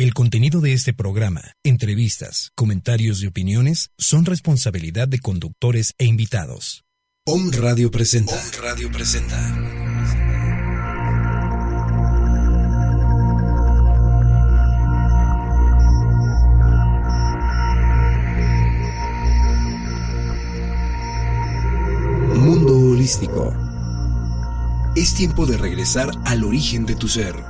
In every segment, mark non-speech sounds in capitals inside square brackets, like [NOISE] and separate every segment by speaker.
Speaker 1: El contenido de este programa, entrevistas, comentarios y opiniones son responsabilidad de conductores e invitados. Om Radio presenta. Om Radio presenta. Mundo holístico. Es tiempo de regresar al origen de tu ser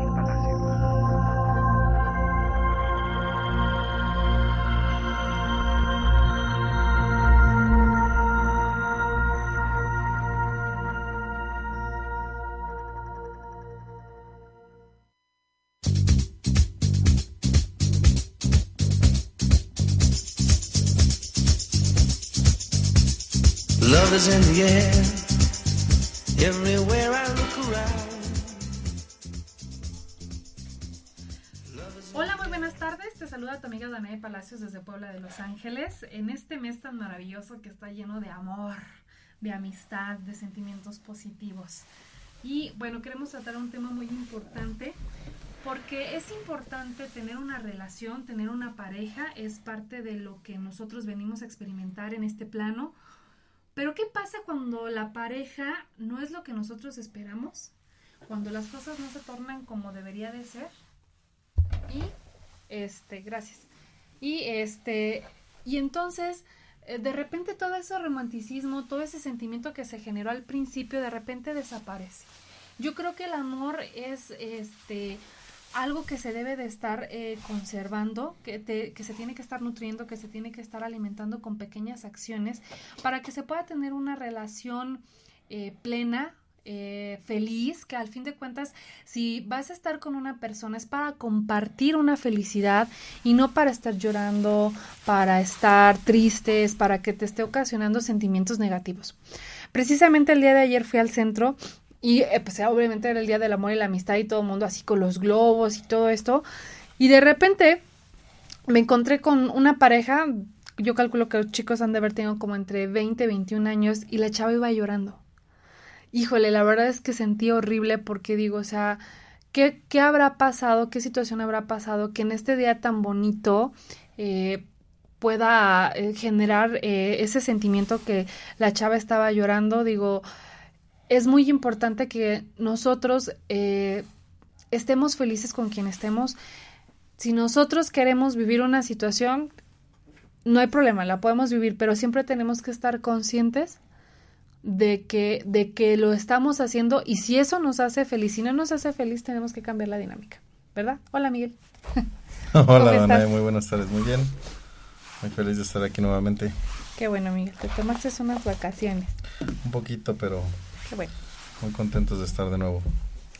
Speaker 2: Saluda tu amiga Danae Palacios desde Puebla de Los Ángeles. En este mes tan maravilloso que está lleno de amor, de amistad, de sentimientos positivos. Y bueno, queremos tratar un tema muy importante porque es importante tener una relación, tener una pareja, es parte de lo que nosotros venimos a experimentar en este plano pero ¿qué pasa cuando la pareja no es lo que nosotros esperamos? Cuando las cosas no se tornan como debería de ser. Y este, gracias. Y este, y entonces eh, de repente todo ese romanticismo, todo ese sentimiento que se generó al principio de repente desaparece. Yo creo que el amor es este algo que se debe de estar eh, conservando, que, que, se tiene que estar nutriendo, que se tiene que estar alimentando con pequeñas acciones para que se pueda tener una relación eh, plena, eh, feliz, que al fin de cuentas, si vas a estar con una persona es para compartir una felicidad y no para estar llorando, para estar tristes, para que te esté ocasionando sentimientos negativos. Precisamente el día de ayer fui al centro y eh, pues obviamente era el Día del Amor y la Amistad y todo el mundo así con los globos y todo esto. Y de repente me encontré con una pareja, yo calculo que los chicos han de haber tenido como entre 20 y 21 años y la chava iba llorando. Híjole, la verdad es que sentí horrible porque digo, o sea, ¿qué, qué habrá pasado? ¿Qué situación habrá pasado? Que en este día tan bonito eh, pueda eh, generar ese sentimiento que la chava estaba llorando. Digo, es muy importante que nosotros eh, estemos felices con quien estemos. Si nosotros queremos vivir una situación, no hay problema, la podemos vivir, pero siempre tenemos que estar conscientes de que, de que lo estamos haciendo y si eso nos hace feliz, si no nos hace feliz, tenemos que cambiar la dinámica, ¿verdad? Hola, Miguel. [LAUGHS]
Speaker 3: Hola, Dana, muy buenas tardes, muy bien. Muy feliz de estar aquí nuevamente.
Speaker 2: Qué bueno, Miguel, te tomaste unas vacaciones.
Speaker 3: Un poquito, pero
Speaker 2: bueno.
Speaker 3: Muy contentos de estar de nuevo.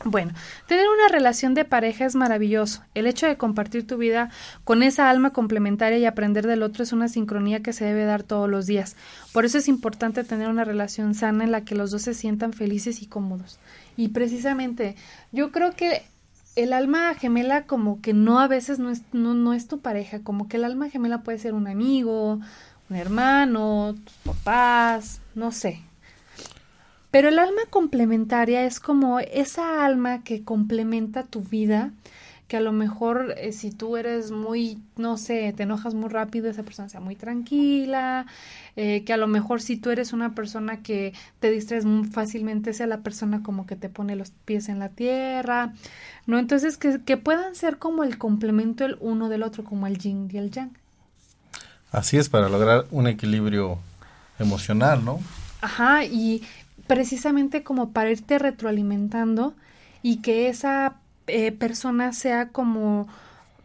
Speaker 2: Bueno, tener una relación de pareja es maravilloso. El hecho de compartir tu vida con esa alma complementaria y aprender del otro es una sincronía que se debe dar todos los días. Por eso es importante tener una relación sana en la que los dos se sientan felices y cómodos. Y precisamente, yo creo que el alma gemela como que no a veces no es, no, no es tu pareja, como que el alma gemela puede ser un amigo, un hermano, tus papás, no sé, pero el alma complementaria es como esa alma que complementa tu vida, que a lo mejor eh, si tú eres muy, no sé, te enojas muy rápido, esa persona sea muy tranquila, eh, que a lo mejor si tú eres una persona que te distraes muy fácilmente, sea la persona como que te pone los pies en la tierra, ¿no? Entonces que, que puedan ser como el complemento el uno del otro, como el yin y el yang.
Speaker 3: Así es, para lograr un equilibrio emocional, ¿no?
Speaker 2: Ajá, y, precisamente como para irte retroalimentando y que esa eh, persona sea como,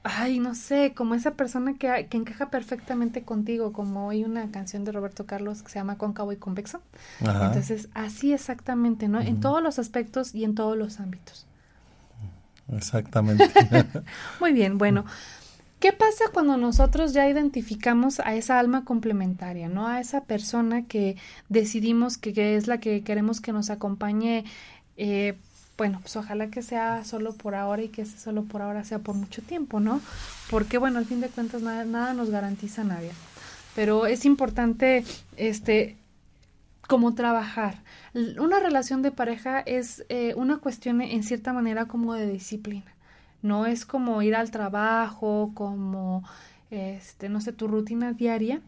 Speaker 2: ay, no sé, como esa persona que, que, encaja perfectamente contigo, como hay una canción de Roberto Carlos que se llama Cóncavo y Convexo. Entonces, así exactamente, ¿no? En todos los aspectos y en todos los ámbitos.
Speaker 3: Exactamente. [LAUGHS]
Speaker 2: Muy bien, bueno. [LAUGHS] ¿Qué pasa cuando nosotros ya identificamos a esa alma complementaria, ¿no? A esa persona que decidimos que, es la que queremos que nos acompañe eh, bueno, pues ojalá que sea solo por ahora y que ese solo por ahora sea por mucho tiempo, ¿no? Porque bueno, al fin de cuentas nada, nada nos garantiza nadie. Pero es importante, este, como trabajar. Una relación de pareja es eh, una cuestión en cierta manera como de disciplina. No es como ir al trabajo, como, este, no sé, tu rutina diaria.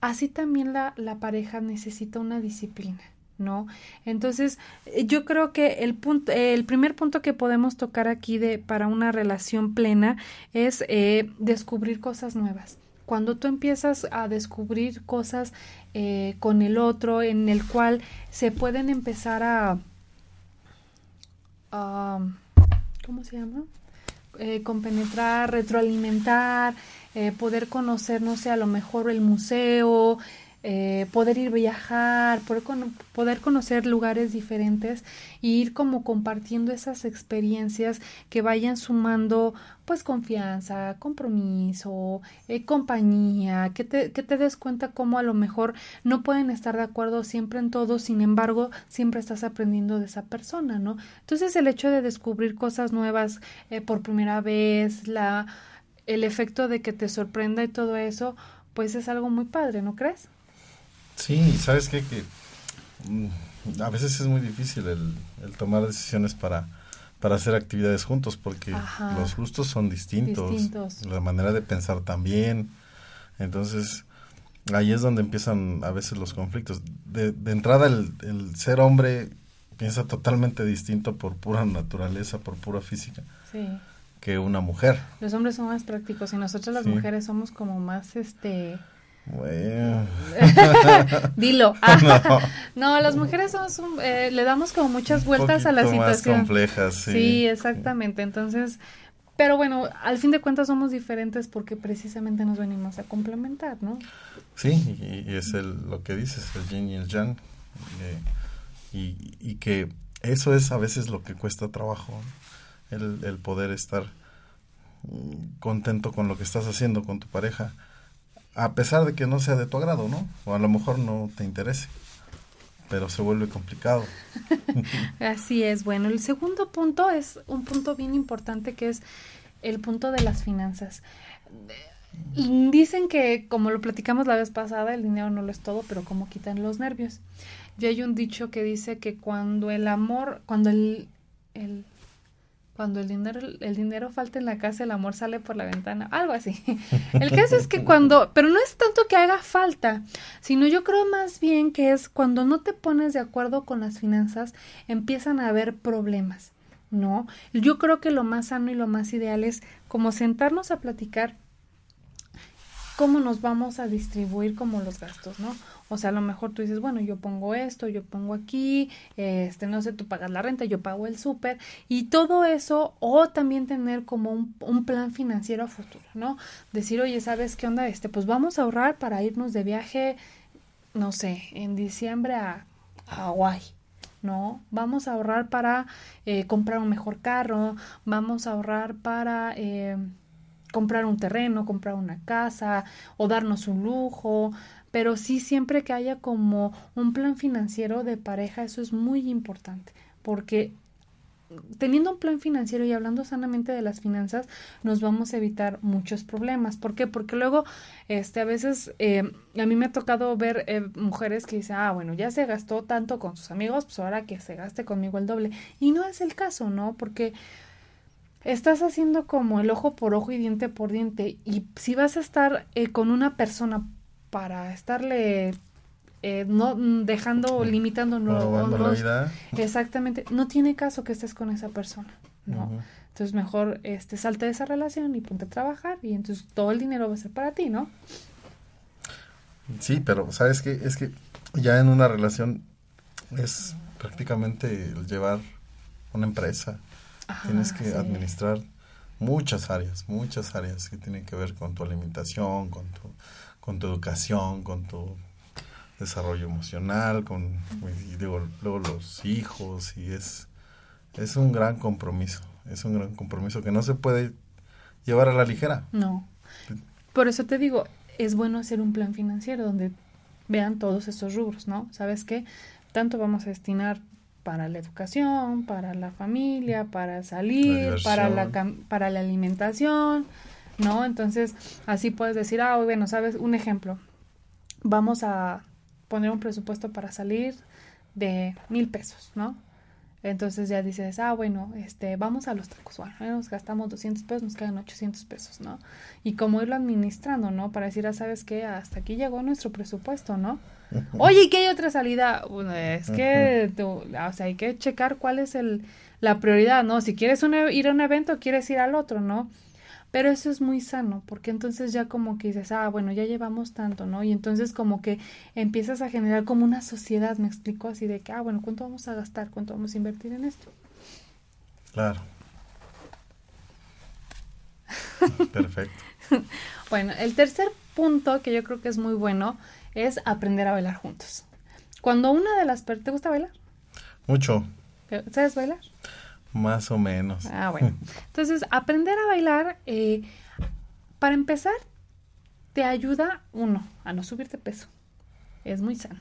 Speaker 2: Así también la, la pareja necesita una disciplina. ¿no? Entonces, eh, yo creo que el punto, el primer punto que podemos tocar aquí de para una relación plena es eh, descubrir cosas nuevas. Cuando tú empiezas a descubrir cosas eh, con el otro, en el cual se pueden empezar a, ¿cómo se llama? Eh, compenetrar, retroalimentar, eh, poder conocer, no sé, a lo mejor el museo, eh, poder ir viajar, poder, conocer lugares diferentes e ir como compartiendo esas experiencias que vayan sumando pues confianza, compromiso, eh, compañía, que te, que te des cuenta cómo a lo mejor no pueden estar de acuerdo siempre en todo, sin embargo, siempre estás aprendiendo de esa persona, ¿no? Entonces el hecho de descubrir cosas nuevas eh, por primera vez, la, el efecto de que te sorprenda y todo eso, pues es algo muy padre, ¿no crees?
Speaker 3: Sí, sabes qué? que mm, a veces es muy difícil el, tomar decisiones para, para hacer actividades juntos porque los gustos son distintos, la manera de pensar también. Entonces, ahí es donde empiezan a veces los conflictos. De, de entrada, el, el, ser hombre piensa totalmente distinto por pura naturaleza, por pura física. que una mujer.
Speaker 2: Los hombres son más prácticos y nosotros las mujeres somos como más este bueno. [LAUGHS] Dilo. [LAUGHS] no. las mujeres somos eh, le damos como muchas vueltas a la situación.
Speaker 3: Más complejas, sí.
Speaker 2: Sí, exactamente. Entonces, pero bueno, al fin de cuentas somos diferentes porque precisamente nos venimos a complementar, ¿no?
Speaker 3: Sí, y, es el, lo que dices, el yin y el yang. Eh, y, y, que eso es a veces lo que cuesta trabajo, el, el poder estar mm, contento con lo que estás haciendo con tu pareja a pesar de que no sea de tu agrado, ¿no? O a lo mejor no te interese, pero se vuelve complicado. [LAUGHS]
Speaker 2: Así es, bueno, el segundo punto es un punto bien importante que es el punto de las finanzas. Dicen que, como lo platicamos la vez pasada, el dinero no lo es todo, pero como quitan los nervios. Y hay un dicho que dice que cuando el amor, cuando el, el cuando el dinero, el dinero falta en la casa, el amor sale por la ventana, algo así. [LAUGHS] El caso es que cuando, pero no es tanto que haga falta, sino yo creo más bien que es cuando no te pones de acuerdo con las finanzas, empiezan a haber problemas, ¿no? Yo creo que lo más sano y lo más ideal es como sentarnos a platicar cómo nos vamos a distribuir como los gastos, ¿no? O sea, a lo mejor tú dices, bueno, yo pongo esto, yo pongo aquí, este, no sé, tú pagas la renta, yo pago el súper y todo eso, o también tener como un, plan financiero a futuro, ¿no? Decir, oye, ¿sabes qué onda? Este, pues vamos a ahorrar para irnos de viaje, no sé, en diciembre a, Hawái. ¿no? Vamos a ahorrar para eh, comprar un mejor carro, vamos a ahorrar para eh, comprar un terreno, comprar una casa o darnos un lujo, pero sí siempre que haya como un plan financiero de pareja, eso es muy importante, porque teniendo un plan financiero y hablando sanamente de las finanzas, nos vamos a evitar muchos problemas. ¿Por qué? Porque luego, este, a veces, eh, a mí me ha tocado ver eh, mujeres que dicen, ah, bueno, ya se gastó tanto con sus amigos, pues ahora que se gaste conmigo el doble. Y no es el caso, ¿no? Porque estás haciendo como el ojo por ojo y diente por diente. Y si vas a estar eh, con una persona para estarle eh, no dejando, limitando no, exactamente, no tiene caso que estés con esa persona, ¿no? Entonces mejor este salte de esa relación y ponte a trabajar y entonces todo el dinero va a ser para ti, ¿no?
Speaker 3: Sí, pero sabes que es que ya en una relación es prácticamente el llevar una empresa. Tienes que administrar muchas áreas, muchas áreas que tienen que ver con tu alimentación, con tu con tu educación, con tu desarrollo emocional, con digo, luego los hijos y es es un gran compromiso, es un gran compromiso que no se puede llevar a la ligera.
Speaker 2: No. Por eso te digo, es bueno hacer un plan financiero donde vean todos estos rubros, ¿no? ¿Sabes qué? Tanto vamos a destinar para la educación, para la familia, para salir, para la, para la alimentación, ¿no? Entonces, así puedes decir, ah, bueno, sabes, un ejemplo, vamos a poner un presupuesto para salir de mil pesos, ¿no? Entonces ya dices, ah, bueno, este, vamos a los tacos, bueno, nos gastamos 200 pesos, nos quedan 800 pesos, ¿no? Y como irlo administrando, ¿no? Para decir, ah, ¿sabes qué? Hasta aquí llegó nuestro presupuesto, ¿no? [LAUGHS] Oye, ¿qué hay otra salida? Bueno, es que, [LAUGHS] o sea, hay que checar cuál es el, la prioridad, ¿no? Si quieres ir a un evento, quieres ir al otro, ¿no? Pero eso es muy sano, porque entonces ya como que dices, ah, bueno, ya llevamos tanto, ¿no? Y entonces como que empiezas a generar como una sociedad, me explico así de que, ah, bueno, ¿cuánto vamos a gastar? ¿Cuánto vamos a invertir en esto?
Speaker 3: Claro. [LAUGHS] Perfecto.
Speaker 2: bueno, el tercer punto que yo creo que es muy bueno es aprender a bailar juntos. Cuando una de las... ¿Te gusta bailar?
Speaker 3: Mucho.
Speaker 2: ¿Sabes bailar?
Speaker 3: Más o menos.
Speaker 2: Ah, bueno. [LAUGHS] Entonces, aprender a bailar, eh, para empezar, te ayuda, uno, a no subirte peso. Es muy sano.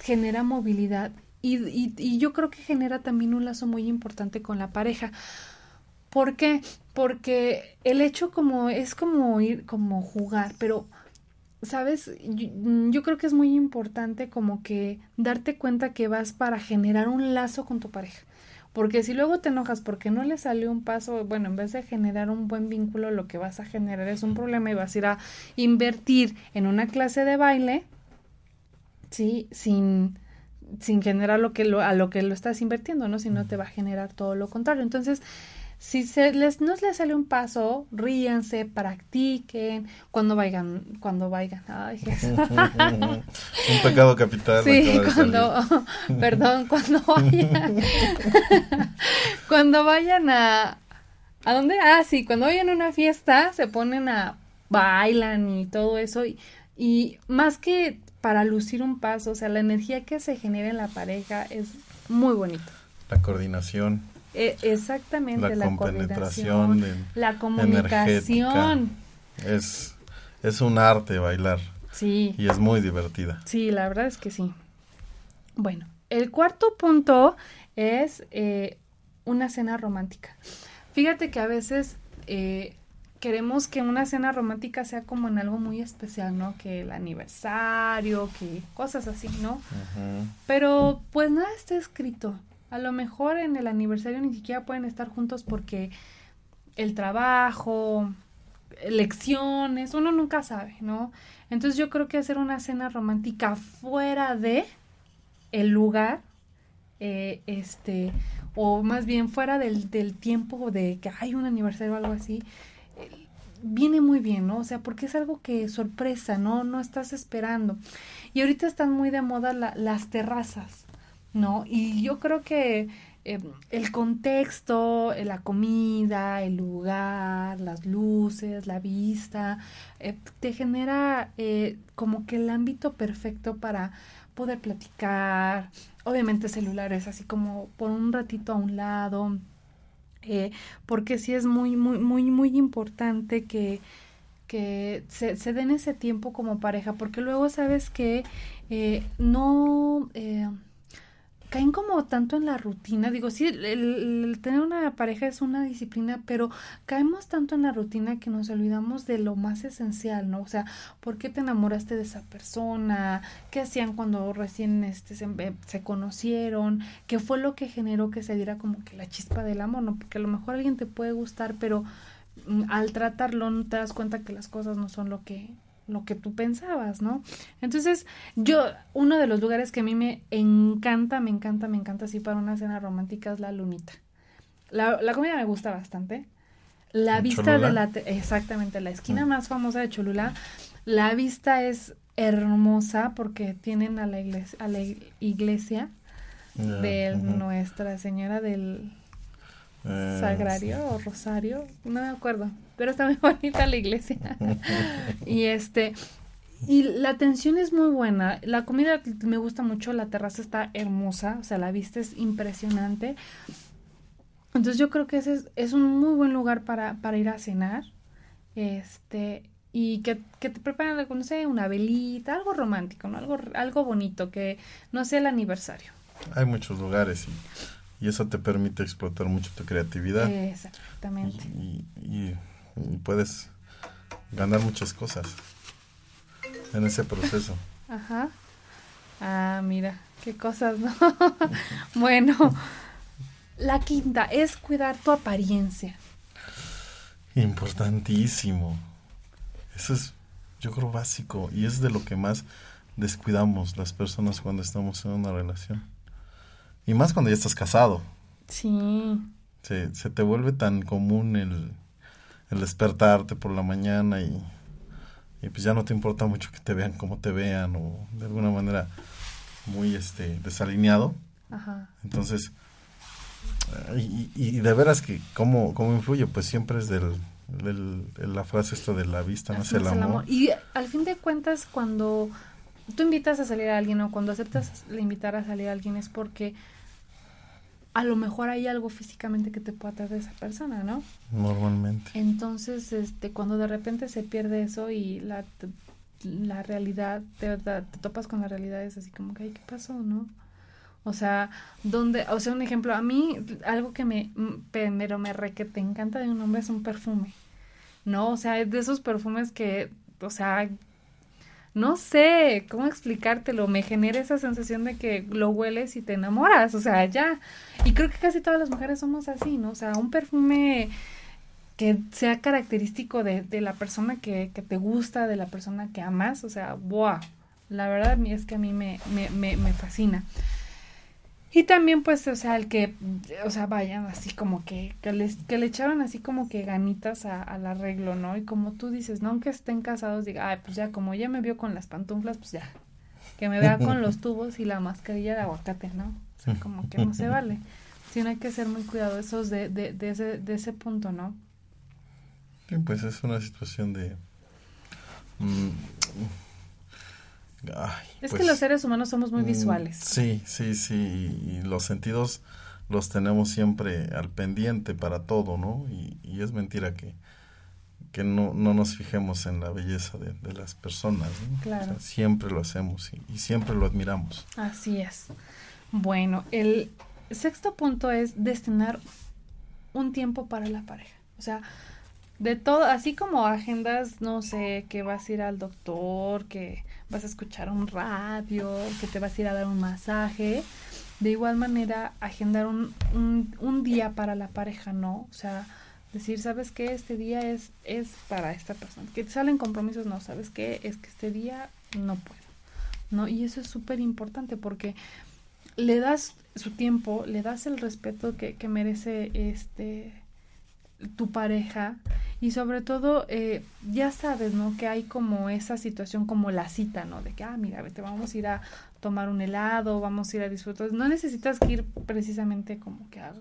Speaker 2: Genera movilidad y, y, y, yo creo que genera también un lazo muy importante con la pareja. ¿Por qué? Porque el hecho como es como ir, como jugar, pero sabes, yo, creo que es muy importante como que darte cuenta que vas para generar un lazo con tu pareja. Porque si luego te enojas porque no le salió un paso, bueno, en vez de generar un buen vínculo, lo que vas a generar es un problema y vas a ir a invertir en una clase de baile, ¿sí? Sin, sin generar lo que lo, a lo que lo estás invirtiendo, ¿no? Si no te va a generar todo lo contrario. Entonces, si se les, no les sale un paso, ríanse, practiquen, cuando vayan, cuando vayan. Ay, [LAUGHS]
Speaker 3: un pecado capital.
Speaker 2: Sí, cuando, [LAUGHS] perdón, cuando vayan, [LAUGHS] cuando vayan a, ¿a dónde? Ah, sí, cuando vayan a una fiesta, se ponen a, bailan y todo eso, y, y más que para lucir un paso, o sea, la energía que se genera en la pareja es muy bonito.
Speaker 3: La coordinación.
Speaker 2: E, exactamente, la, compenetración, la comunicación.
Speaker 3: Es, es un arte bailar.
Speaker 2: Sí.
Speaker 3: Y es muy divertida.
Speaker 2: Sí, la verdad es que sí. Bueno, el cuarto punto es eh, una cena romántica. Fíjate que a veces eh, queremos que una cena romántica sea como en algo muy especial, ¿no? Que el aniversario, que cosas así, ¿no? Pero pues nada está escrito. A lo mejor en el aniversario ni siquiera pueden estar juntos porque el trabajo, lecciones, uno nunca sabe, ¿no? Entonces yo creo que hacer una cena romántica fuera de el lugar, eh, este, o más bien fuera del, del, tiempo de que hay un aniversario o algo así, eh, viene muy bien, ¿no? O sea, porque es algo que sorpresa, ¿no? No estás esperando. Y ahorita están muy de moda las terrazas. ¿No? Y yo creo que eh, el contexto, eh, la comida, el lugar, las luces, la vista, eh, te genera como que el ámbito perfecto para poder platicar. Obviamente celulares, así como por un ratito a un lado. porque sí es muy, muy, muy, muy importante que, que se, se den ese tiempo como pareja, porque luego sabes que no caen como tanto en la rutina. Digo, sí, el, tener una pareja es una disciplina, pero caemos tanto en la rutina que nos olvidamos de lo más esencial, ¿no? O sea, ¿por qué te enamoraste de esa persona? ¿Qué hacían cuando recién este, se, eh, se conocieron? ¿Qué fue lo que generó que se diera como que la chispa del amor, ¿no? Porque a lo mejor alguien te puede gustar, pero mm, al tratarlo no te das cuenta que las cosas no son lo que lo que tú pensabas, ¿no? Entonces, yo, uno de los lugares que a mí me encanta, me encanta, me encanta así para una cena romántica es la lunita. La, la comida me gusta bastante. La vista de la, exactamente, la esquina mm. más famosa de Cholula, la vista es hermosa porque tienen a la iglesia, a la iglesia de Nuestra Señora del eh, Sagrario o Rosario, no me acuerdo, pero está [LAUGHS] muy bonita la iglesia. [LAUGHS] y este, y la atención es muy buena, la comida me gusta mucho, la terraza está hermosa, o sea, la vista es impresionante. Entonces yo creo que ese es, es un muy buen lugar para, para ir a cenar. Este, y que, que te preparen, no sé, una velita, algo romántico, ¿no? Algo, algo bonito, que no sea el aniversario.
Speaker 3: hay muchos lugares y, y eso te permite explotar mucho tu creatividad.
Speaker 2: Exactamente.
Speaker 3: Y, y, puedes ganar muchas cosas en ese proceso.
Speaker 2: Ajá. Ah, mira, qué cosas, ¿no? [LAUGHS] bueno, la quinta es cuidar tu apariencia.
Speaker 3: Importantísimo. Eso es, yo creo, básico y es de lo que más descuidamos las personas cuando estamos en una relación. Y más cuando ya estás casado.
Speaker 2: Sí.
Speaker 3: Se, se te vuelve tan común el, el despertarte por la mañana y, y, pues ya no te importa mucho que te vean como te vean o de alguna manera muy este desalineado.
Speaker 2: Ajá.
Speaker 3: Entonces, y, y, de veras que cómo, cómo influye, pues siempre es del, del, la frase esto de la vista no es el amor.
Speaker 2: Y al fin de cuentas, cuando tú invitas a salir a alguien o cuando aceptas invitar a salir a alguien es porque a lo mejor hay algo físicamente que te pueda atraer de esa persona, ¿no?
Speaker 3: Normalmente.
Speaker 2: Entonces, este, cuando de repente se pierde eso y la, la realidad, te, te, topas con la realidad, es así como que, ay, ¿qué pasó, no? O sea, donde, o sea, un ejemplo, a mí algo que me, pero me re que te encanta de un hombre es un perfume, ¿no? O sea, es de esos perfumes que, o sea, no sé cómo explicártelo, me genera esa sensación de que lo hueles y te enamoras, o sea, ya. Y creo que casi todas las mujeres somos así, ¿no? O sea, un perfume que sea característico de, de la persona que, que, te gusta, de la persona que amas, o sea, wow. La verdad es que a mí me, me, me, me fascina. Y también, pues, o sea, el que, o sea, vayan así como que, que, les, que le echaron así como que ganitas a, al arreglo, ¿no? Y como tú dices, no aunque estén casados, diga, ay, pues ya, como ya me vio con las pantuflas, pues ya, que me vea con los [LAUGHS] tubos y la mascarilla de aguacate, ¿no? O sea, como que no se [LAUGHS] vale. Sino hay que ser muy cuidadosos de, de, de, ese, de ese punto, ¿no?
Speaker 3: Sí, pues es una situación de... Mm,
Speaker 2: es que pues, los seres humanos somos muy mm, visuales.
Speaker 3: Sí, sí, sí, y los sentidos los tenemos siempre al pendiente para todo, ¿no? Y, y es mentira que, que no, no nos fijemos en la belleza de, de las personas, ¿no?
Speaker 2: Claro.
Speaker 3: siempre lo hacemos y, y siempre lo admiramos.
Speaker 2: Así es. Bueno, el sexto punto es destinar un tiempo para la pareja. O sea, de todo, así como agendas, no sé, que vas a ir al doctor, que vas a escuchar un radio, que te vas a ir a dar un masaje. De igual manera, agendar un, un, día para la pareja, ¿no? O sea, decir, ¿sabes qué? Este día es, es para esta persona. Que salen compromisos, no, ¿sabes qué? Es que este día no puedo, ¿no? Y eso es súper importante porque le das su tiempo, le das el respeto que, que merece este tu pareja y sobre todo eh, ya sabes, ¿no? Que hay como esa situación como la cita, ¿no? De que, ah, mira, vete, vamos a ir a tomar un helado, vamos a ir a disfrutar. No necesitas que ir precisamente como que a,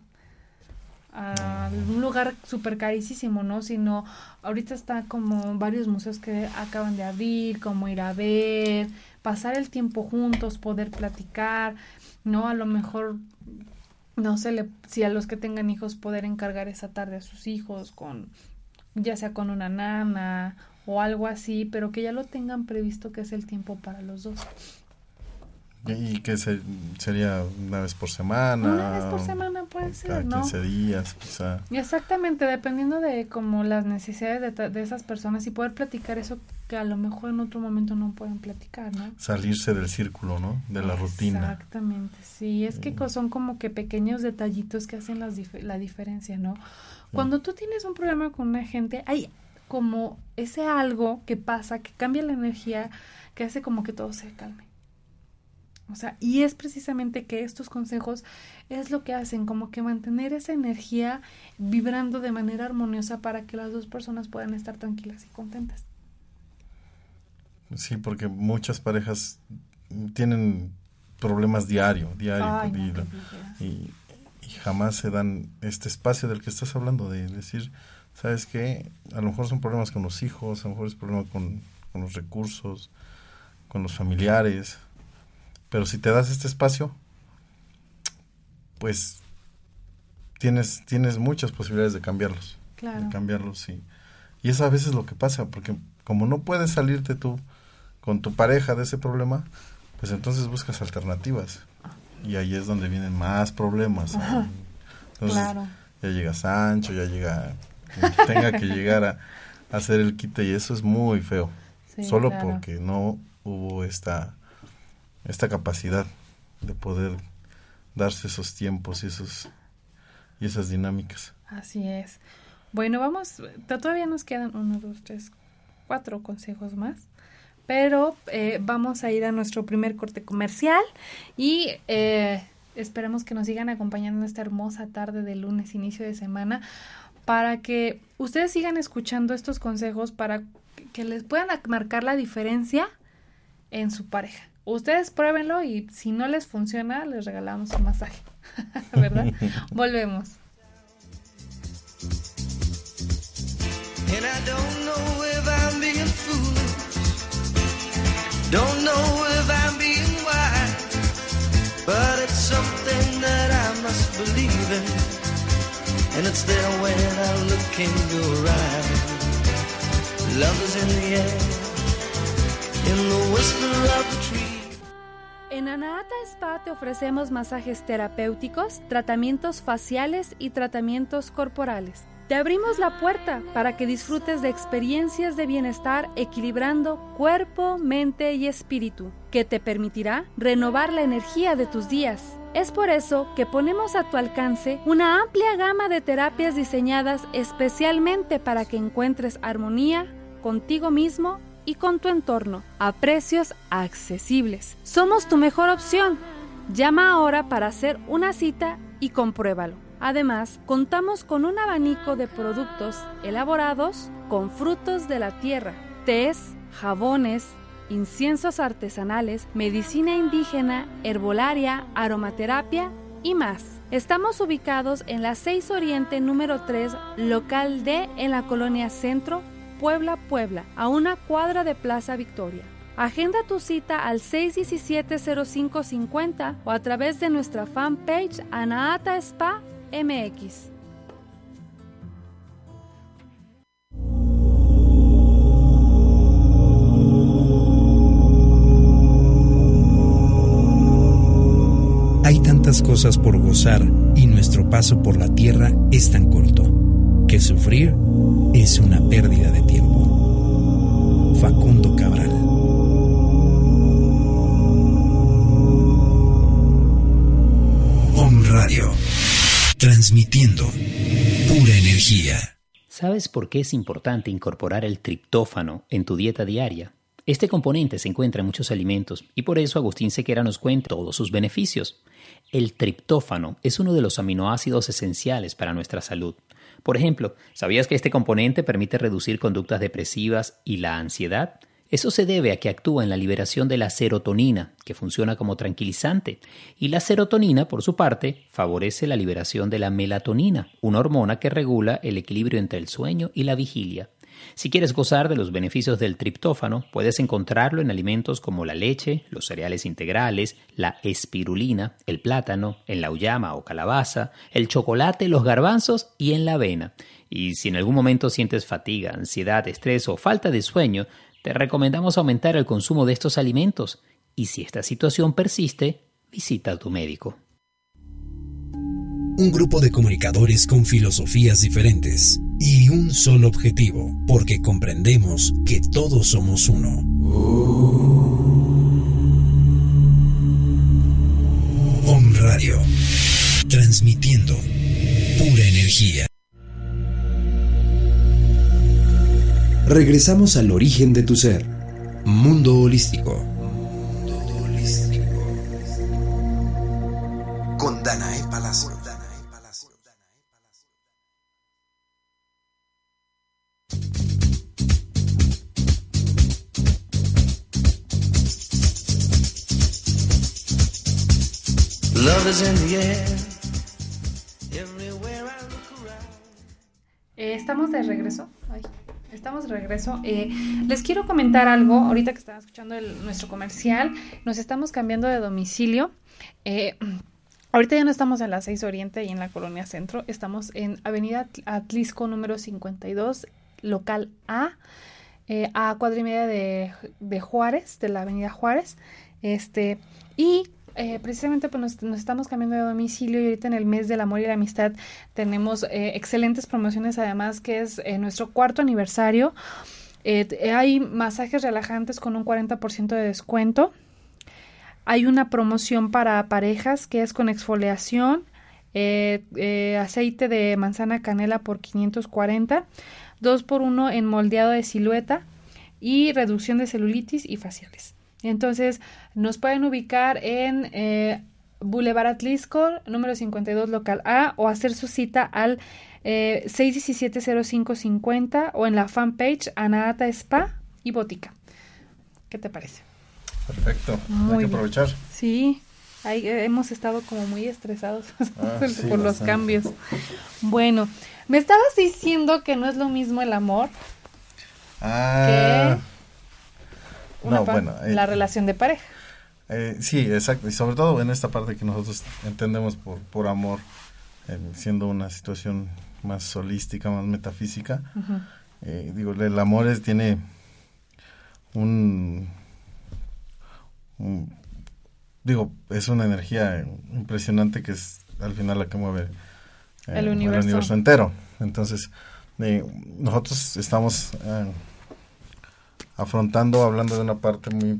Speaker 2: a un lugar súper carísimo, ¿no? Sino ahorita está como varios museos que acaban de abrir, como ir a ver, pasar el tiempo juntos, poder platicar, ¿no? A lo mejor no sé le, si a los que tengan hijos poder encargar esa tarde a sus hijos con ya sea con una nana o algo así, pero que ya lo tengan previsto que es el tiempo para los dos.
Speaker 3: Y que sería una vez por semana.
Speaker 2: Una vez por semana puede ser, cada
Speaker 3: 15 días, quizá.
Speaker 2: Exactamente, dependiendo de como las necesidades de, de, esas personas y poder platicar eso que a lo mejor en otro momento no pueden platicar, ¿no?
Speaker 3: Salirse del círculo, ¿no? De la rutina.
Speaker 2: Exactamente, sí. Es que mm. son como que pequeños detallitos que hacen las la diferencia, ¿no? Cuando tú tienes un problema con una gente, hay como ese algo que pasa, que cambia la energía, que hace como que todo se calme. O sea, y es precisamente que estos consejos es lo que hacen, como que mantener esa energía vibrando de manera armoniosa para que las dos personas puedan estar tranquilas y contentas.
Speaker 3: Sí, porque muchas parejas tienen problemas diario, diario, y, y, jamás se dan este espacio del que estás hablando, de decir, ¿sabes qué? A lo mejor son problemas con los hijos, a lo mejor es problema con, con los recursos, con los familiares, pero si te das este espacio, pues tienes, tienes muchas posibilidades de cambiarlos.
Speaker 2: Claro.
Speaker 3: De cambiarlos, sí. Y eso a veces lo que pasa, porque como no puedes salirte tú con tu pareja de ese problema, pues entonces buscas alternativas. y ahí es donde vienen más problemas. claro. ya llega Sancho, ya llega, [LAUGHS] tenga que llegar a, hacer el quite y eso es muy feo. Solo porque no hubo esta, esta capacidad de poder darse esos tiempos y esos y esas dinámicas.
Speaker 2: Así es. Bueno, vamos, todavía nos quedan uno, dos, tres, cuatro consejos más, pero eh, vamos a ir a nuestro primer corte comercial y eh, esperamos que nos sigan acompañando en esta hermosa tarde de lunes, inicio de semana, para que ustedes sigan escuchando estos consejos para que les puedan marcar la diferencia en su pareja. Ustedes pruébenlo y si no les funciona, les regalamos un masaje. [LAUGHS] ¿Verdad? [LAUGHS] Volvemos. And I don't know if I'm being foolish. Don't know if I'm being wise. But it's something that I must believe in. And it's there when I look in your eyes. Love is in the air. In the whisper of the tree. En Anahata Spa te ofrecemos masajes terapéuticos, tratamientos faciales y tratamientos corporales. Te abrimos la puerta para que disfrutes de experiencias de bienestar equilibrando cuerpo, mente y espíritu, que te permitirá renovar la energía de tus días. Es por eso que ponemos a tu alcance una amplia gama de terapias diseñadas especialmente para que encuentres armonía contigo mismo y con tu entorno a precios accesibles. Somos tu mejor opción. Llama ahora para hacer una cita y compruébalo. Además, contamos con un abanico de productos elaborados con frutos de la tierra, tés, jabones, inciensos artesanales, medicina indígena, herbolaria, aromaterapia y más. Estamos ubicados en la 6 Oriente número 3, local D, en la colonia Centro, Puebla, Puebla, a una cuadra de Plaza Victoria. Agenda tu cita al 617-0550 o a través de nuestra fanpage Anaata Spa MX.
Speaker 1: Hay tantas cosas por gozar y nuestro paso por la tierra es tan corto que sufrir es una pérdida de tiempo. Facundo Cabral. Om Radio transmitiendo pura energía.
Speaker 4: ¿Sabes por qué es importante incorporar el triptófano en tu dieta diaria? Este componente se encuentra en muchos alimentos y por eso Agustín Sequera nos cuenta todos sus beneficios. El triptófano es uno de los aminoácidos esenciales para nuestra salud. Por ejemplo, ¿sabías que este componente permite reducir conductas depresivas y la ansiedad? Eso se debe a que actúa en la liberación de la serotonina, que funciona como tranquilizante, y la serotonina, por su parte, favorece la liberación de la melatonina, una hormona que regula el equilibrio entre el sueño y la vigilia. Si quieres gozar de los beneficios del triptófano, puedes encontrarlo en alimentos como la leche, los cereales integrales, la espirulina, el plátano, en la uyama o calabaza, el chocolate, los garbanzos y en la avena. Y si en algún momento sientes fatiga, ansiedad, estrés o falta de sueño, te recomendamos aumentar el consumo de estos alimentos y si esta situación persiste, visita a tu médico.
Speaker 1: Un grupo de comunicadores con filosofías diferentes y un solo objetivo, porque comprendemos que todos somos uno. Om Radio, transmitiendo pura energía. Regresamos al origen de tu ser. Mundo holístico. Con Danae Palacio.
Speaker 2: Love is in the air. Estamos de regreso. Ay. Estamos de regreso. Eh, les quiero comentar algo, ahorita que están escuchando nuestro comercial, nos estamos cambiando de domicilio. Eh, ahorita ya no estamos en la 6 Oriente y en la Colonia Centro, estamos en Avenida Atlisco número 52, local A, eh, a cuadra y media de, de Juárez, de la Avenida Juárez. Este, y eh, precisamente pues nos, estamos cambiando de domicilio y ahorita en el mes del amor y la amistad tenemos eh, excelentes promociones además que es eh, nuestro cuarto aniversario. hay masajes relajantes con un 40% de descuento. Hay una promoción para parejas que es con exfoliación, aceite de manzana canela por 540, 2 por 1 en moldeado de silueta y reducción de celulitis y faciales. Entonces, nos pueden ubicar en eh, Boulevard Atlisco, número 52, local A, o hacer su cita al eh, 617-0550 o en la fanpage Anata Spa y Botica. ¿Qué te parece?
Speaker 3: Perfecto, hay que aprovechar.
Speaker 2: Sí, eh, hemos estado como muy estresados [LAUGHS] ah, por los cambios. Bueno, me estabas diciendo que no es lo mismo el amor
Speaker 3: ah,
Speaker 2: no, bueno, eh, la relación de pareja.
Speaker 3: Eh, sí, exacto. Y sobre todo en esta parte que nosotros entendemos por, por amor, eh, siendo una situación más holística, más metafísica. digo, el amor es, tiene un, Digo, es una energía impresionante que es al final la que mueve
Speaker 2: el, universo.
Speaker 3: el, universo. entero. Entonces, nosotros estamos afrontando, hablando de una parte muy,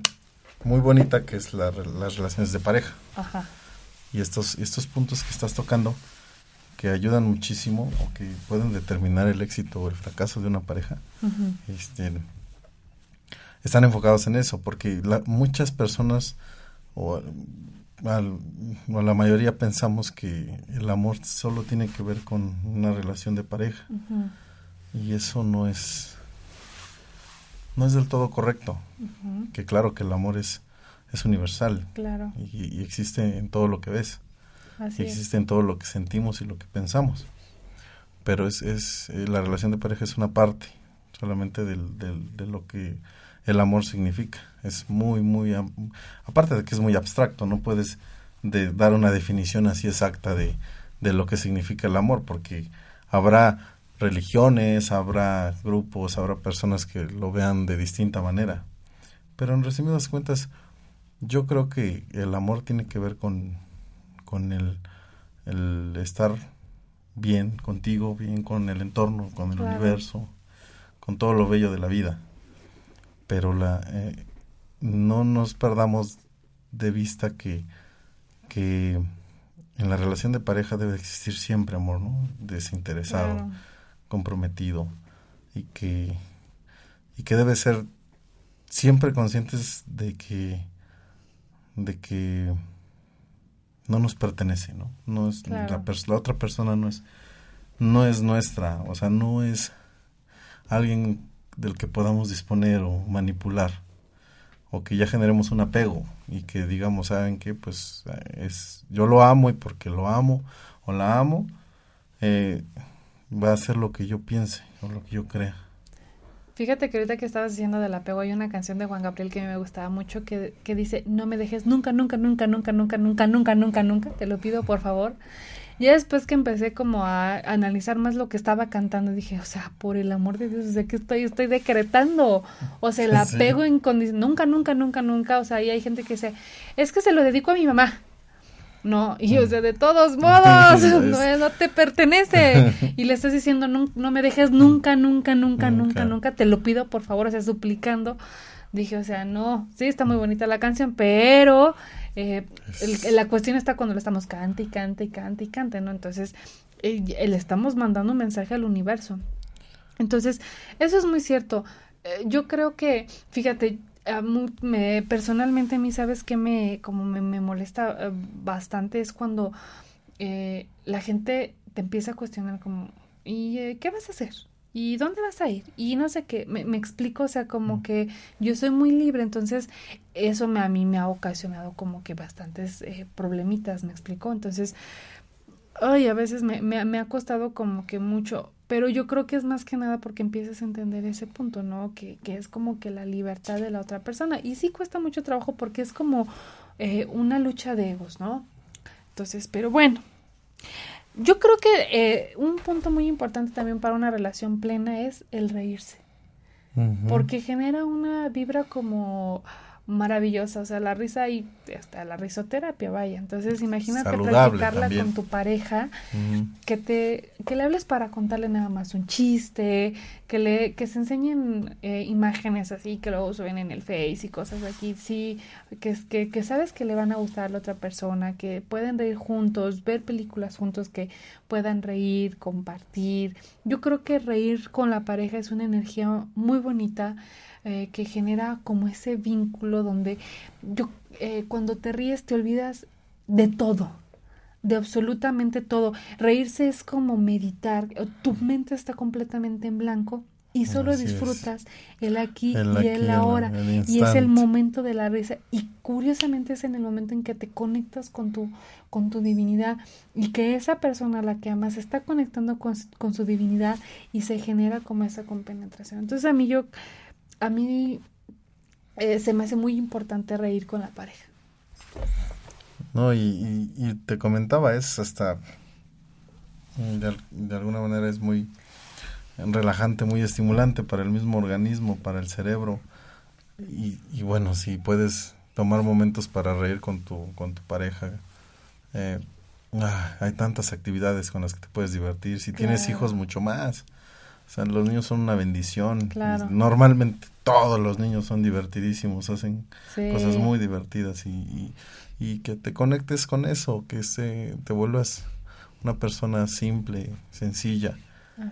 Speaker 3: muy bonita que es las relaciones de pareja. Ajá. Y estos, estos puntos que estás tocando, que ayudan muchísimo o que pueden determinar el éxito o el fracaso de una pareja, este, están enfocados en eso, porque muchas personas o, la mayoría pensamos que el amor solo tiene que ver con una relación de pareja. Y eso no es no es del todo correcto. Que claro que el amor es, es universal.
Speaker 2: Claro.
Speaker 3: Y, existe en todo lo que ves. Así existe en todo lo que sentimos y lo que pensamos. Pero es, es eh, la relación de pareja es una parte solamente del, del, de lo que el amor significa. Es muy, muy, aparte de que es muy abstracto, no puedes de dar una definición así exacta de, de lo que significa el amor, porque habrá religiones, habrá grupos, habrá personas que lo vean de distinta manera. Pero en resumidas cuentas, yo creo que el amor tiene que ver con, con el, el estar bien contigo, bien con el entorno, con el universo, con todo lo bello de la vida. Pero la, eh, no nos perdamos de vista que, que en la relación de pareja debe existir siempre amor, ¿no? Desinteresado comprometido y que, y que debe ser siempre conscientes de que, de que no nos pertenece, ¿no? No es la, la, otra persona no es no es nuestra, o sea, no es alguien del que podamos disponer o manipular o que ya generemos un apego y que digamos, saben que pues es yo lo amo y porque lo amo o la amo eh, va a ser lo que yo piense o lo que yo crea.
Speaker 2: Fíjate que ahorita que estabas diciendo del apego hay una canción de Juan Gabriel que a mí me gustaba mucho que, que dice, no me dejes nunca, nunca, nunca, nunca, nunca, nunca, nunca, nunca, nunca, te lo pido por favor. Y después que empecé como a analizar más lo que estaba cantando, dije, o sea, por el amor de Dios, ¿de qué estoy? Estoy decretando. O sea, el apego incondicional, nunca, nunca, nunca, nunca. O sea, y hay gente que dice, es que se lo dedico a mi mamá. No, y o sea, de todos modos, [LAUGHS] [LAUGHS] no, no, te pertenece. [LAUGHS] Y le estás diciendo, no, no me dejes nunca, nunca, nunca, nunca, nunca, te lo pido, por favor, o sea, suplicando. Dije, o sea, no, sí, está muy bonita la canción, pero eh, la cuestión está cuando le estamos cante y cante y cante y cante, ¿no? Entonces, eh, le estamos mandando un mensaje al universo. Entonces, eso es muy cierto. Eh, yo creo que, fíjate, me, personalmente a mí, ¿sabes qué me, como me, molesta eh, bastante? Es cuando eh, la gente te empieza a cuestionar como, ¿y eh, qué vas a hacer? ¿Y dónde vas a ir? Y no sé qué, me, explico, o sea, como que yo soy muy libre, entonces eso me, a mí me ha ocasionado como que bastantes problemitas, me explico. Entonces, ay, a veces me, me, me ha costado como que mucho pero yo creo que es más que nada porque empiezas a entender ese punto, ¿no? Que, que es como que la libertad de la otra persona. Y sí cuesta mucho trabajo porque es como eh, una lucha de egos, ¿no? Entonces, pero bueno, yo creo que eh, un punto muy importante también para una relación plena es el reírse. Porque genera una vibra como maravillosa, o sea, la risa y hasta la risoterapia, vaya. Entonces, imagínate practicarla con tu pareja, que te que le hables para contarle nada más un chiste, que le que se enseñen eh, imágenes así que luego suben en el Face y cosas así, sí, que, que que sabes que le van a gustar a la otra persona, que pueden reír juntos, ver películas juntos que puedan reír, compartir. Yo creo que reír con la pareja es una energía muy bonita eh, que genera como ese vínculo donde yo eh, cuando te ríes te olvidas de todo, de absolutamente todo. Reírse es como meditar, tu mente está completamente en blanco y solo disfrutas el aquí y el ahora. y es el momento de la risa. Y curiosamente es en el momento en que te conectas con tu con tu divinidad y que esa persona a la que amas está conectando con, con su divinidad y se genera como esa compenetración. Entonces a mí yo a mí eh, se me hace muy importante reír con la pareja.
Speaker 3: No, y, y, te comentaba, es hasta, de, de, alguna manera es muy relajante, muy estimulante para el mismo organismo, para el cerebro. Y, y bueno, si puedes tomar momentos para reír con tu, con tu pareja, eh, ah, hay tantas actividades con las que te puedes divertir. Si tienes hijos, mucho más. O sea, los niños son una bendición. Normalmente todos los niños son divertidísimos, hacen cosas muy divertidas y, y, que te conectes con eso, que se, te vuelvas una persona simple, sencilla,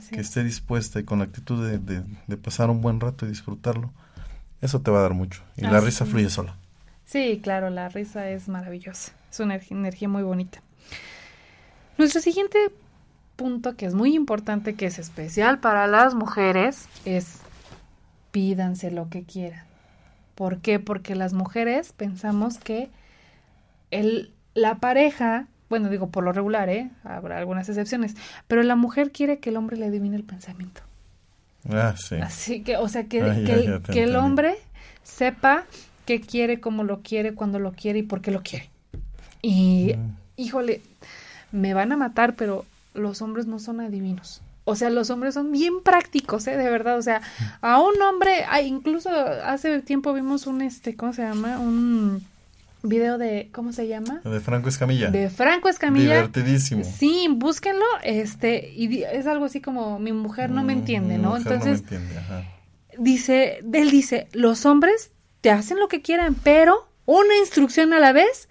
Speaker 3: que esté dispuesta y con la actitud de, de, pasar un buen rato y disfrutarlo. Eso te va a dar mucho. Y la risa fluye sola.
Speaker 2: Sí, claro, la risa es maravillosa. Es una energía muy bonita. Nuestro siguiente punto que es muy importante, que es especial para las mujeres, es pídanse lo que quieran. ¿Por qué? Porque las mujeres pensamos que el, la pareja, bueno, digo por lo regular, ¿eh? habrá algunas excepciones, pero la mujer quiere que el hombre le adivine el pensamiento.
Speaker 3: Ah, sí.
Speaker 2: Así que, o sea, que, que, el hombre sepa qué quiere, cómo lo quiere, cuándo lo quiere y por qué lo quiere. Y, mm. híjole, me van a matar, pero los hombres no son adivinos. O sea, los hombres son bien prácticos, ¿eh? De verdad. O sea, a un hombre, incluso hace tiempo vimos un, este, ¿cómo se llama? Un video de, ¿cómo se llama?
Speaker 3: De Franco Escamilla.
Speaker 2: De Franco Escamilla.
Speaker 3: Divertidísimo.
Speaker 2: Sí, búsquenlo, este, y es algo así como, mi mujer no me mm, entiende, ¿no? Entonces, no me entiende, ajá. dice, él dice, los hombres te hacen lo que quieran, pero una instrucción a la vez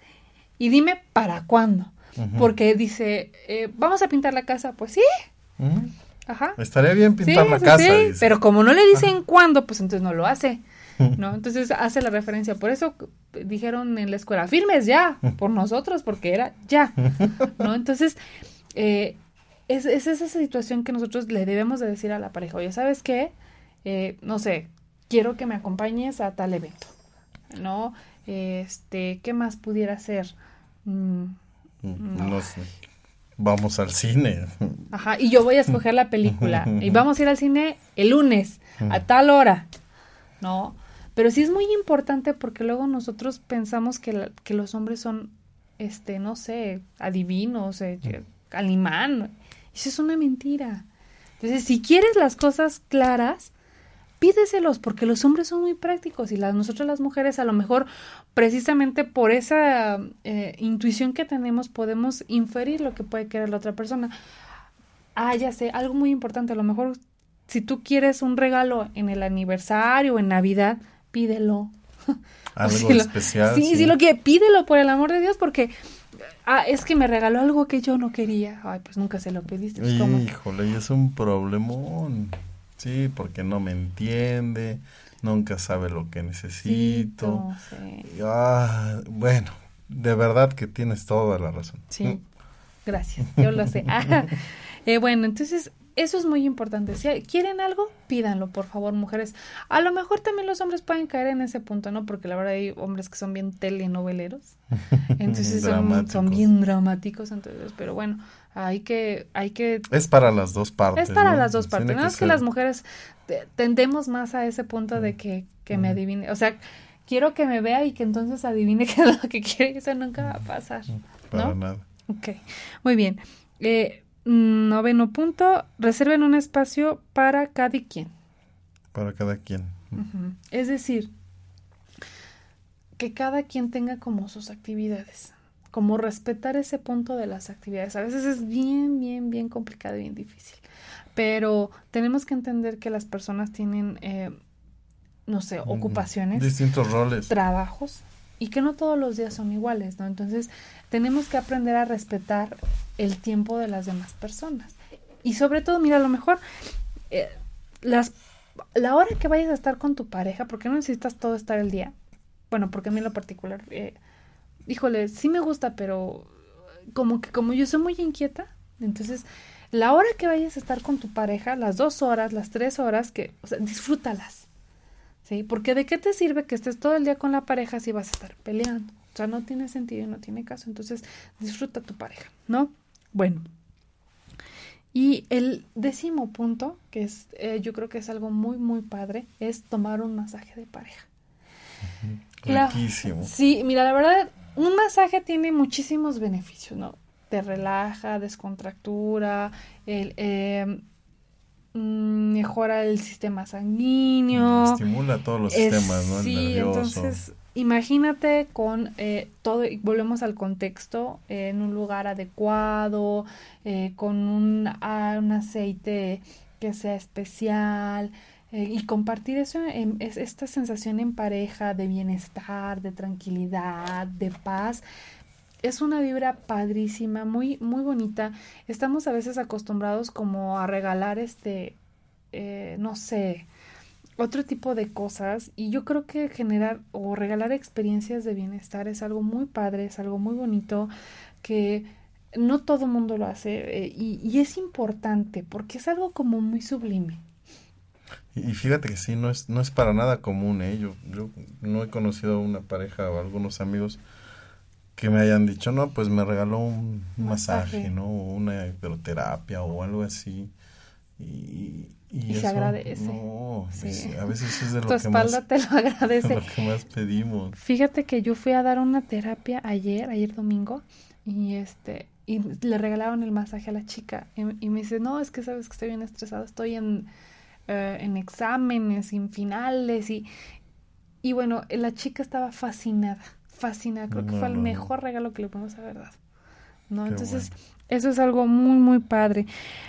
Speaker 2: y dime para cuándo. Porque dice, eh, vamos a pintar la casa. Pues sí.
Speaker 3: Ajá. Estaría bien pintar la casa. Sí,
Speaker 2: pero como no le dicen cuándo, pues entonces no lo hace. ¿No? Entonces hace la referencia. Por eso dijeron en la escuela, firmes ya, por nosotros, porque era ya. ¿No? Entonces, eh, es, es, esa situación que nosotros le debemos de decir a la pareja, oye, ¿sabes qué? Eh, no sé, quiero que me acompañes a tal evento. ¿No? Este, ¿qué más pudiera ser? Mm,
Speaker 3: no. Vamos al cine.
Speaker 2: Ajá, y yo voy a escoger la película. y vamos a ir al cine el lunes, a tal hora. ¿No? Pero sí es muy importante porque luego nosotros pensamos que, que los hombres son, este, no sé, adivinos, eh, alimán. Eso es una mentira. Entonces, si quieres las cosas claras, pídeselos, porque los hombres son muy prácticos y las, nosotros las mujeres a lo mejor precisamente por esa eh, intuición que tenemos podemos inferir lo que puede querer la otra persona. Ah, ya sé, algo muy importante, a lo mejor si tú quieres un regalo en el aniversario o en Navidad, pídelo. [LAUGHS]
Speaker 3: Algo especial.
Speaker 2: Sí, sí, lo que pídelo por el amor de Dios porque ah, es que me regaló algo que yo no quería. Ay, pues nunca se lo pediste. Pues,
Speaker 3: Híjole, y es un problemón. Sí, porque no me entiende, nunca sabe lo que necesito. Ah, bueno, de verdad que tienes toda la razón.
Speaker 2: Sí, gracias, yo lo sé. [LAUGHS] [LAUGHS] eh, bueno, entonces eso es muy importante. Si quieren algo, pídanlo, por favor, mujeres. A lo mejor también los hombres pueden caer en ese punto, ¿no? Porque la verdad hay hombres que son bien telenoveleros. [LAUGHS] Entonces son, son, bien dramáticos, entonces, pero bueno, hay que, hay que...
Speaker 3: Es para las dos partes.
Speaker 2: Es para las dos partes. No es que las mujeres tendemos más a ese punto de que, que me adivine. O sea, quiero que me vea y que entonces adivine [LAUGHS] qué es lo que quiere. Eso nunca va a pasar.
Speaker 3: Para nada.
Speaker 2: Ok, muy bien. Eh, noveno punto, reserven un espacio para cada quien.
Speaker 3: Para cada quien.
Speaker 2: Es decir, que cada quien tenga como sus actividades, como respetar ese punto de las actividades. A veces es bien, bien, bien complicado y bien difícil, pero tenemos que entender que las personas tienen, eh, no sé, ocupaciones,
Speaker 3: distintos roles,
Speaker 2: trabajos, y que no todos los días son iguales, ¿no? Entonces, tenemos que aprender a respetar el tiempo de las demás personas. Y sobre todo, mira, a lo mejor eh, las, la hora que vayas a estar con tu pareja, porque no necesitas todo estar el día. Bueno, porque a mí en lo particular, eh, híjole, sí me gusta, pero como que como yo soy muy inquieta, entonces la hora que vayas a estar con tu pareja, las dos horas, las tres horas, que, o sea, disfrútalas. ¿sí? Porque de qué te sirve que estés todo el día con la pareja si vas a estar peleando. O sea, no tiene sentido y no tiene caso. Entonces, disfruta tu pareja, ¿no? Bueno. Y el décimo punto, que es, eh, yo creo que es algo muy, muy padre, es tomar un masaje de pareja.
Speaker 3: Riquísimo.
Speaker 2: sí, mira, la verdad, un masaje tiene muchísimos beneficios, ¿no? Te relaja, descontractura, el, eh, Mm, mejora el sistema sanguíneo.
Speaker 3: Estimula todos los sistemas, ¿no?
Speaker 2: sí, entonces imagínate con eh, todo, volvemos al contexto, en un lugar adecuado, eh, con un, un, aceite que sea especial. Eh, y compartir eso, es, esta sensación en pareja de bienestar, de tranquilidad, de paz, es una vibra padrísima, muy, muy bonita. Estamos a veces acostumbrados como a regalar este, eh, no sé, otro tipo de cosas y yo creo que generar o regalar experiencias de bienestar es algo muy padre, es algo muy bonito que no todo mundo lo hace eh, y, y, es importante porque es algo como muy sublime.
Speaker 3: Y, fíjate que sí, no es, no es para nada común, ¿eh? yo, yo no he conocido a una pareja o algunos amigos que me hayan dicho, no, pues me regaló un masaje, ¿no? O una hidroterapia o algo así. Y,
Speaker 2: y, se agradece.
Speaker 3: No, a veces es de lo
Speaker 2: tu espalda te lo [LAUGHS] agradece.
Speaker 3: lo que más pedimos.
Speaker 2: Fíjate que yo fui a dar una terapia ayer, ayer domingo, y este y le regalaron el masaje a la chica y, me dice, no, es que sabes que estoy bien estresada, estoy en, eh, en exámenes, en finales y, y bueno, la chica estaba fascinada fascina, creo que fue el mejor regalo que le podemos haber dado. ¿No? Entonces, eso es algo muy, muy padre.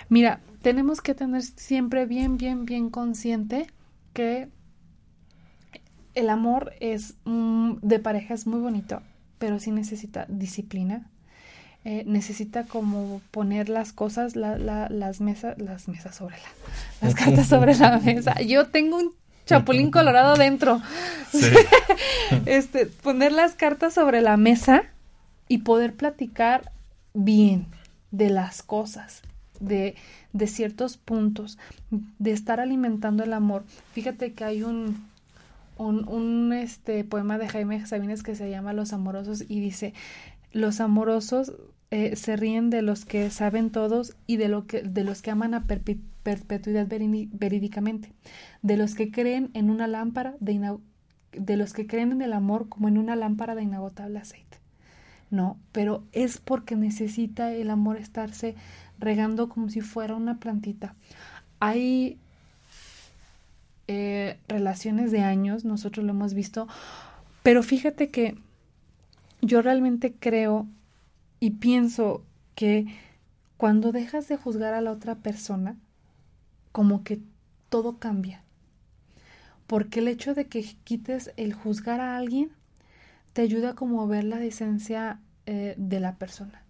Speaker 2: Mira, tenemos que tener siempre bien, bien, bien consciente que el amor es de pareja es muy bonito, pero sí necesita disciplina. Eh, necesita como poner las cosas, la, la, las mesas, las mesas sobre la, las cartas sobre la mesa. Yo tengo un chapulín colorado dentro. [LAUGHS] este, poner las cartas sobre la mesa y poder platicar bien de las cosas, de, de ciertos puntos, de estar alimentando el amor. Fíjate que hay un, un, este, poema de Jaime Sabines que se llama Los Amorosos y dice, los amorosos eh, se ríen de los que saben todos y de, lo que, de los que aman a perpetuidad verídicamente, de los que creen en una lámpara de, de los que creen en el amor como en una lámpara de inagotable aceite. No, pero es porque necesita el amor estarse regando como si fuera una plantita. Hay eh, relaciones de años, nosotros lo hemos visto, pero fíjate que yo realmente creo y pienso que cuando dejas de juzgar a la otra persona, como que todo cambia. Porque el hecho de que quites el juzgar a alguien te ayuda como a ver la decencia eh, de la persona.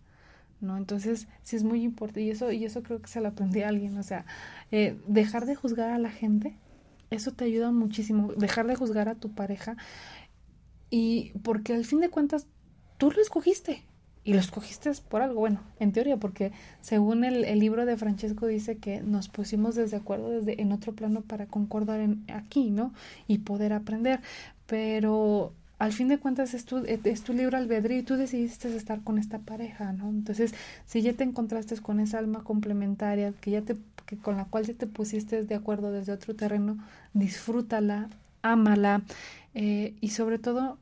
Speaker 2: ¿no? Entonces, sí es muy importante, y eso, y eso creo que se lo aprendí a alguien, o sea, eh, dejar de juzgar a la gente, eso te ayuda muchísimo, dejar de juzgar a tu pareja, y porque al fin de cuentas, tú lo escogiste, y lo escogiste por algo, bueno, en teoría, porque según el, libro de Francesco dice que nos pusimos desde acuerdo desde en otro plano para concordar en, aquí, ¿no? Y poder aprender. Pero al fin de cuentas es tu, es tu libro albedrío y tú decidiste estar con esta pareja, ¿no? Entonces, si ya te encontraste con esa alma complementaria que ya te, que con la cual ya te pusiste de acuerdo desde otro terreno, disfrútala, ámala eh, y sobre todo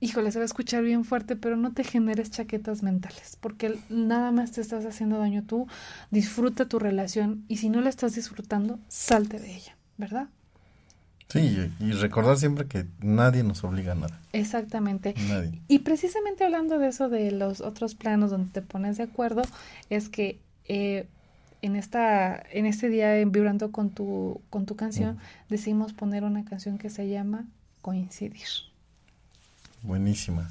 Speaker 2: híjole, se va a escuchar bien fuerte, pero no te generes chaquetas mentales, porque nada más te estás haciendo daño tú, disfruta tu relación y si no la estás disfrutando, salte de ella, ¿verdad?
Speaker 3: Sí, y recordar siempre que nadie nos obliga a nada.
Speaker 2: Exactamente.
Speaker 3: Nadie.
Speaker 2: Y precisamente hablando de eso, de los otros planos donde te pones de acuerdo, es que eh, en esta en este día en vibrando con tu con tu canción decidimos poner una canción que se llama Coincidir.
Speaker 3: Buenísima.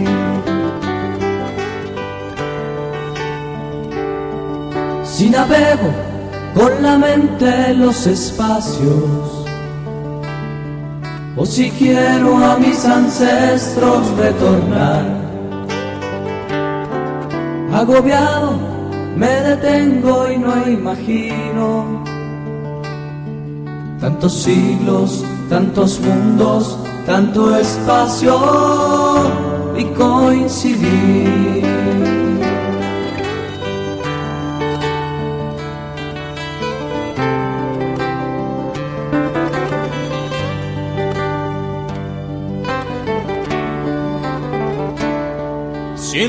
Speaker 5: Si navego con la mente los espacios, o si quiero a mis ancestros retornar, agobiado me detengo y no imagino tantos siglos, tantos mundos, tanto espacio y coincidir.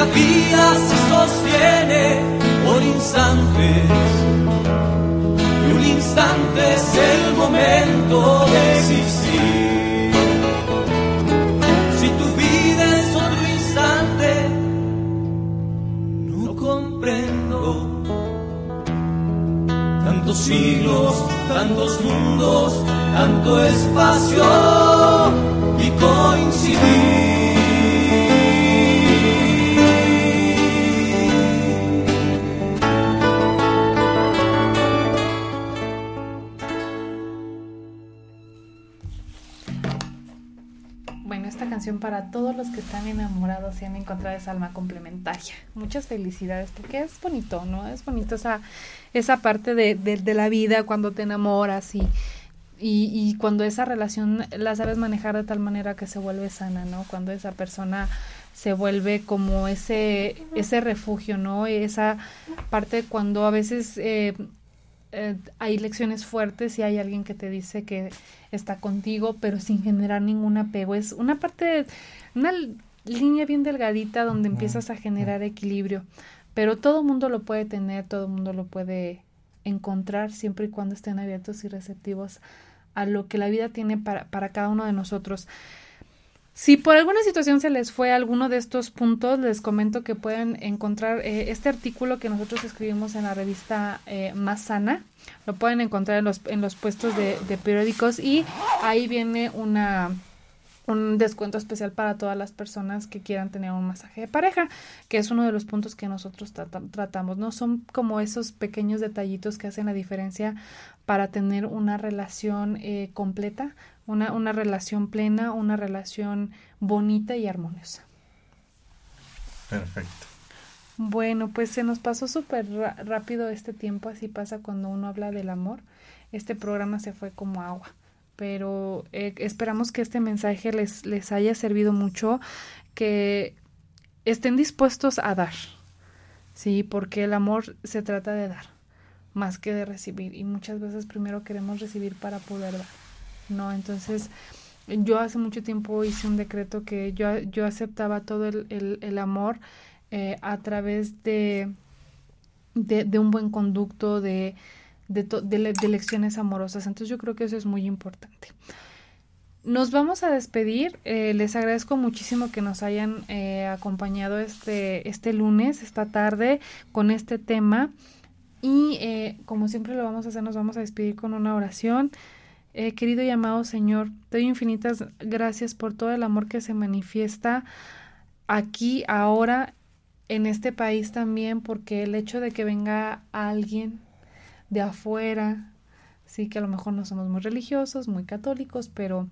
Speaker 6: La vida se sostiene por instantes, y un instante es el momento de existir. Si tu vida es otro instante, no comprendo tantos siglos, tantos mundos, tanto espacio y coincidir.
Speaker 2: Para todos los que están enamorados y han encontrado esa alma complementaria. Muchas felicidades, porque es bonito, ¿no? Es bonito esa, esa parte de, de, de la vida cuando te enamoras y, y, y, cuando esa relación la sabes manejar de tal manera que se vuelve sana, ¿no? Cuando esa persona se vuelve como ese, ese refugio, ¿no? Esa parte cuando a veces eh, eh, hay lecciones fuertes y hay alguien que te dice que está contigo, pero sin generar ningún apego. Es una parte, una línea bien delgadita donde empiezas a generar equilibrio, pero todo mundo lo puede tener, todo mundo lo puede encontrar siempre y cuando estén abiertos y receptivos a lo que la vida tiene para, para cada uno de nosotros. Si por alguna situación se les fue alguno de estos puntos, les comento que pueden encontrar eh, este artículo que nosotros escribimos en la revista eh, Más Sana. Lo pueden encontrar en los, en los puestos de, periódicos y ahí viene una, un descuento especial para todas las personas que quieran tener un masaje de pareja, que es uno de los puntos que nosotros tratamos, ¿no? Son como esos pequeños detallitos que hacen la diferencia para tener una relación eh, completa, una, una relación plena, una relación bonita y armoniosa.
Speaker 3: Perfecto.
Speaker 2: Bueno, pues se nos pasó súper rápido este tiempo, así pasa cuando uno habla del amor. Este programa se fue como agua pero eh, esperamos que este mensaje les, les haya servido mucho, que estén dispuestos a dar, ¿sí? Porque el amor se trata de dar, más que de recibir, y muchas veces primero queremos recibir para poder dar, ¿no? Entonces, yo hace mucho tiempo hice un decreto que yo, yo aceptaba todo el, el, amor eh, a través de, de, un buen conducto, de, de, lecciones amorosas. Entonces yo creo que eso es muy importante. Nos vamos a despedir. Eh, les agradezco muchísimo que nos hayan eh, acompañado este, este lunes, esta tarde, con este tema. Y como siempre lo vamos a hacer, nos vamos a despedir con una oración. Eh, querido y amado Señor, te doy infinitas gracias por todo el amor que se manifiesta aquí, ahora, en este país también, porque el hecho de que venga alguien de afuera, sí que a lo mejor no somos muy religiosos, muy católicos, pero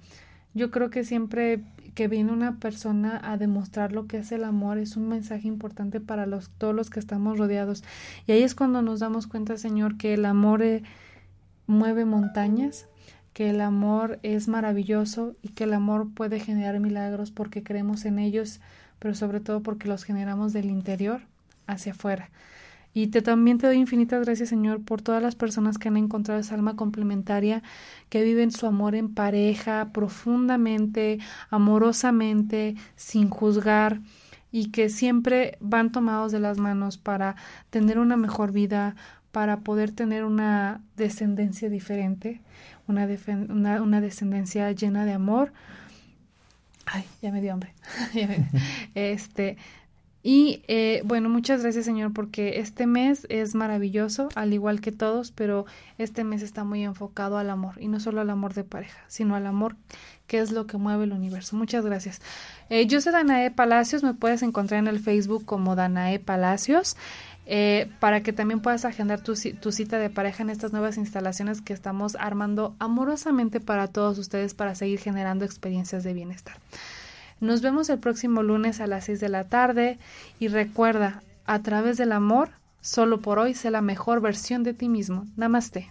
Speaker 2: yo creo que siempre que viene una persona a demostrar lo que es el amor es un mensaje importante para los, todos los que estamos rodeados. Y ahí es cuando nos damos cuenta, Señor, que el amor eh, mueve montañas, que el amor es maravilloso y que el amor puede generar milagros porque creemos en ellos, pero sobre todo porque los generamos del interior hacia afuera. Y te, también te doy infinitas gracias, Señor, por todas las personas que han encontrado esa alma complementaria, que viven su amor en pareja, profundamente, amorosamente, sin juzgar, y que siempre van tomados de las manos para tener una mejor vida, para poder tener una descendencia diferente, una, una, descendencia llena de amor. Ay, ya me dio hambre. [LAUGHS] [LAUGHS] este, y eh, bueno, muchas gracias Señor porque este mes es maravilloso, al igual que todos, pero este mes está muy enfocado al amor y no solo al amor de pareja, sino al amor que es lo que mueve el universo. Muchas gracias. Eh, yo soy Danae Palacios, me puedes encontrar en el Facebook como Danae Palacios. Eh, para que también puedas agendar tu, cita de pareja en estas nuevas instalaciones que estamos armando amorosamente para todos ustedes para seguir generando experiencias de bienestar. Nos vemos el próximo lunes a las 6 de la tarde y recuerda, a través del amor, solo por hoy sé la mejor versión de ti mismo. Namaste.